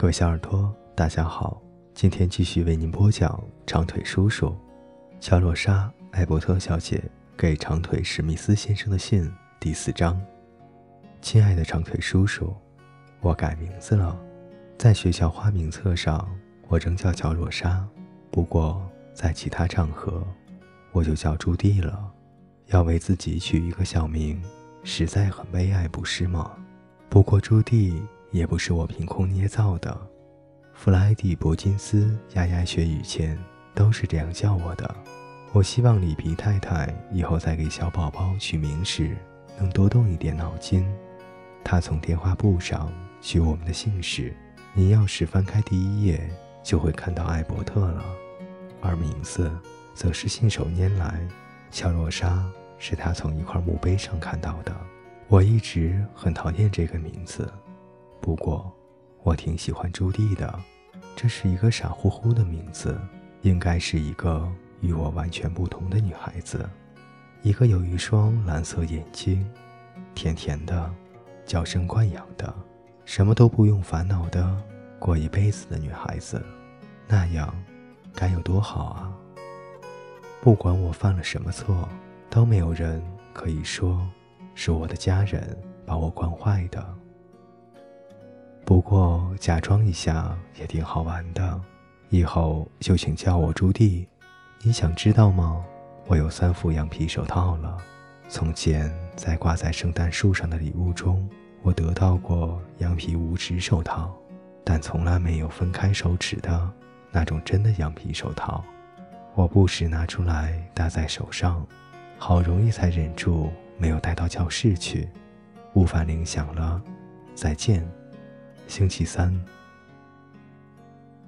各位小耳朵，大家好，今天继续为您播讲《长腿叔叔》，乔洛莎·艾伯特小姐给长腿史密斯先生的信第四章。亲爱的长腿叔叔，我改名字了，在学校花名册上我仍叫乔洛莎，不过在其他场合我就叫朱棣了。要为自己取一个小名，实在很悲哀，不是吗？不过朱棣。也不是我凭空捏造的，弗莱迪·伯金斯牙牙学语前都是这样叫我的。我希望里皮太太以后在给小宝宝取名时能多动一点脑筋。他从电话簿上取我们的姓氏，您要是翻开第一页，就会看到艾伯特了。而名字则是信手拈来，乔洛莎是他从一块墓碑上看到的。我一直很讨厌这个名字。不过，我挺喜欢朱棣的。这是一个傻乎乎的名字，应该是一个与我完全不同的女孩子，一个有一双蓝色眼睛，甜甜的，娇生惯养的，什么都不用烦恼的过一辈子的女孩子。那样，该有多好啊！不管我犯了什么错，都没有人可以说是我的家人把我惯坏的。不过假装一下也挺好玩的，以后就请叫我朱棣。你想知道吗？我有三副羊皮手套了。从前在挂在圣诞树上的礼物中，我得到过羊皮五指手套，但从来没有分开手指的那种真的羊皮手套。我不时拿出来搭在手上，好容易才忍住没有带到教室去。午饭铃响了，再见。星期三，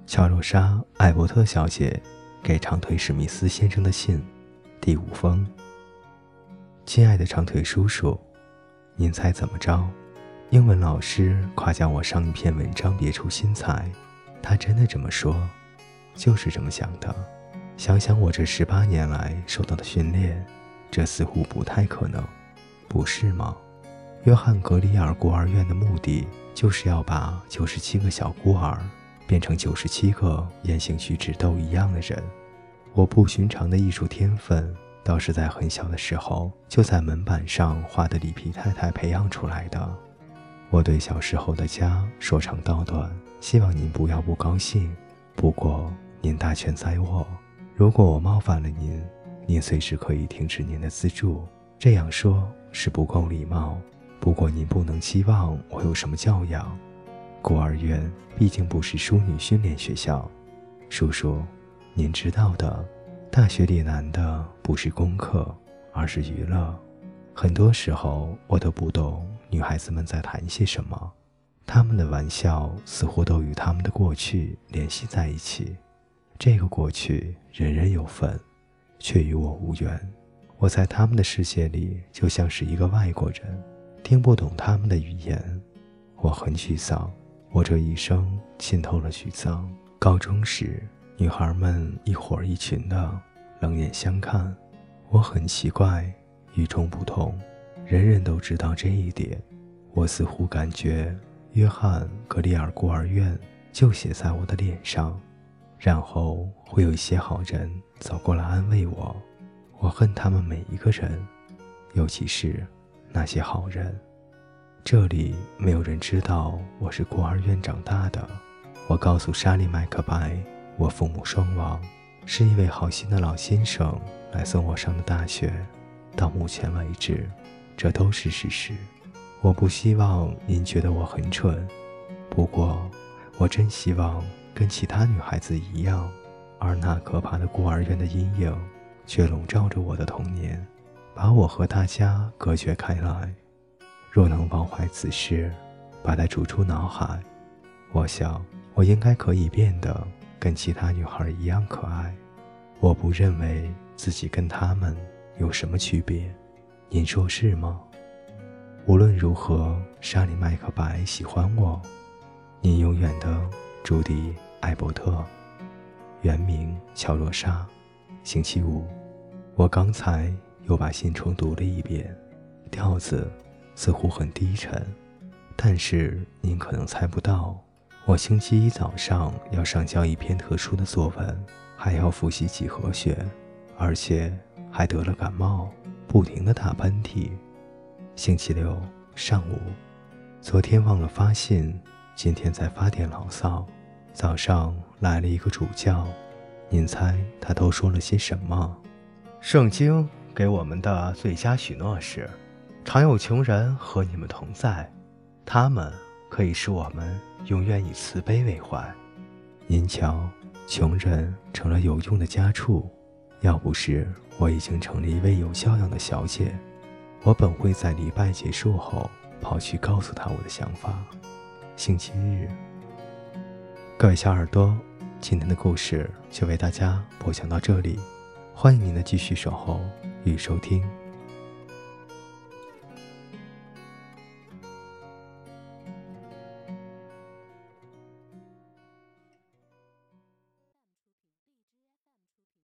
乔洛莎·艾伯特小姐给长腿史密斯先生的信，第五封。亲爱的长腿叔叔，您猜怎么着？英文老师夸奖我上一篇文章别出心裁，他真的这么说，就是这么想的。想想我这十八年来受到的训练，这似乎不太可能，不是吗？约翰·格里尔孤儿院的目的。就是要把九十七个小孤儿变成九十七个言行举止都一样的人。我不寻常的艺术天分，倒是在很小的时候就在门板上画的里皮太太培养出来的。我对小时候的家说长道短，希望您不要不高兴。不过您大权在握，如果我冒犯了您，您随时可以停止您的资助。这样说是不够礼貌。不过您不能期望我有什么教养，孤儿院毕竟不是淑女训练学校。叔叔，您知道的，大学里难的不是功课，而是娱乐。很多时候我都不懂女孩子们在谈些什么，她们的玩笑似乎都与她们的过去联系在一起。这个过去人人有份，却与我无缘。我在他们的世界里就像是一个外国人。听不懂他们的语言，我很沮丧。我这一生浸透了沮丧。高中时，女孩们一伙一群的冷眼相看，我很奇怪，与众不同。人人都知道这一点。我似乎感觉约翰·格里尔孤儿院就写在我的脸上，然后会有一些好人走过来安慰我。我恨他们每一个人，尤其是。那些好人，这里没有人知道我是孤儿院长大的。我告诉莎莉·麦克白，我父母双亡，是一位好心的老先生来送我上的大学。到目前为止，这都是事实。我不希望您觉得我很蠢，不过我真希望跟其他女孩子一样。而那可怕的孤儿院的阴影，却笼罩着我的童年。把我和大家隔绝开来。若能忘怀此事，把它逐出脑海，我想我应该可以变得跟其他女孩一样可爱。我不认为自己跟她们有什么区别，您说是吗？无论如何，莎莉·麦克白喜欢我。您永远的朱迪·艾伯特，原名乔若莎。星期五，我刚才。又把信重读了一遍，调子似乎很低沉，但是您可能猜不到，我星期一早上要上交一篇特殊的作文，还要复习几何学，而且还得了感冒，不停的打喷嚏。星期六上午，昨天忘了发信，今天在发点牢骚。早上来了一个主教，您猜他都说了些什么？圣经给我们的最佳许诺是：常有穷人和你们同在，他们可以使我们永远以慈悲为怀。您瞧，穷人成了有用的家畜。要不是我已经成了一位有教养的小姐，我本会在礼拜结束后跑去告诉他我的想法。星期日。各位小耳朵，今天的故事就为大家播讲到这里，欢迎您的继续守候与收听。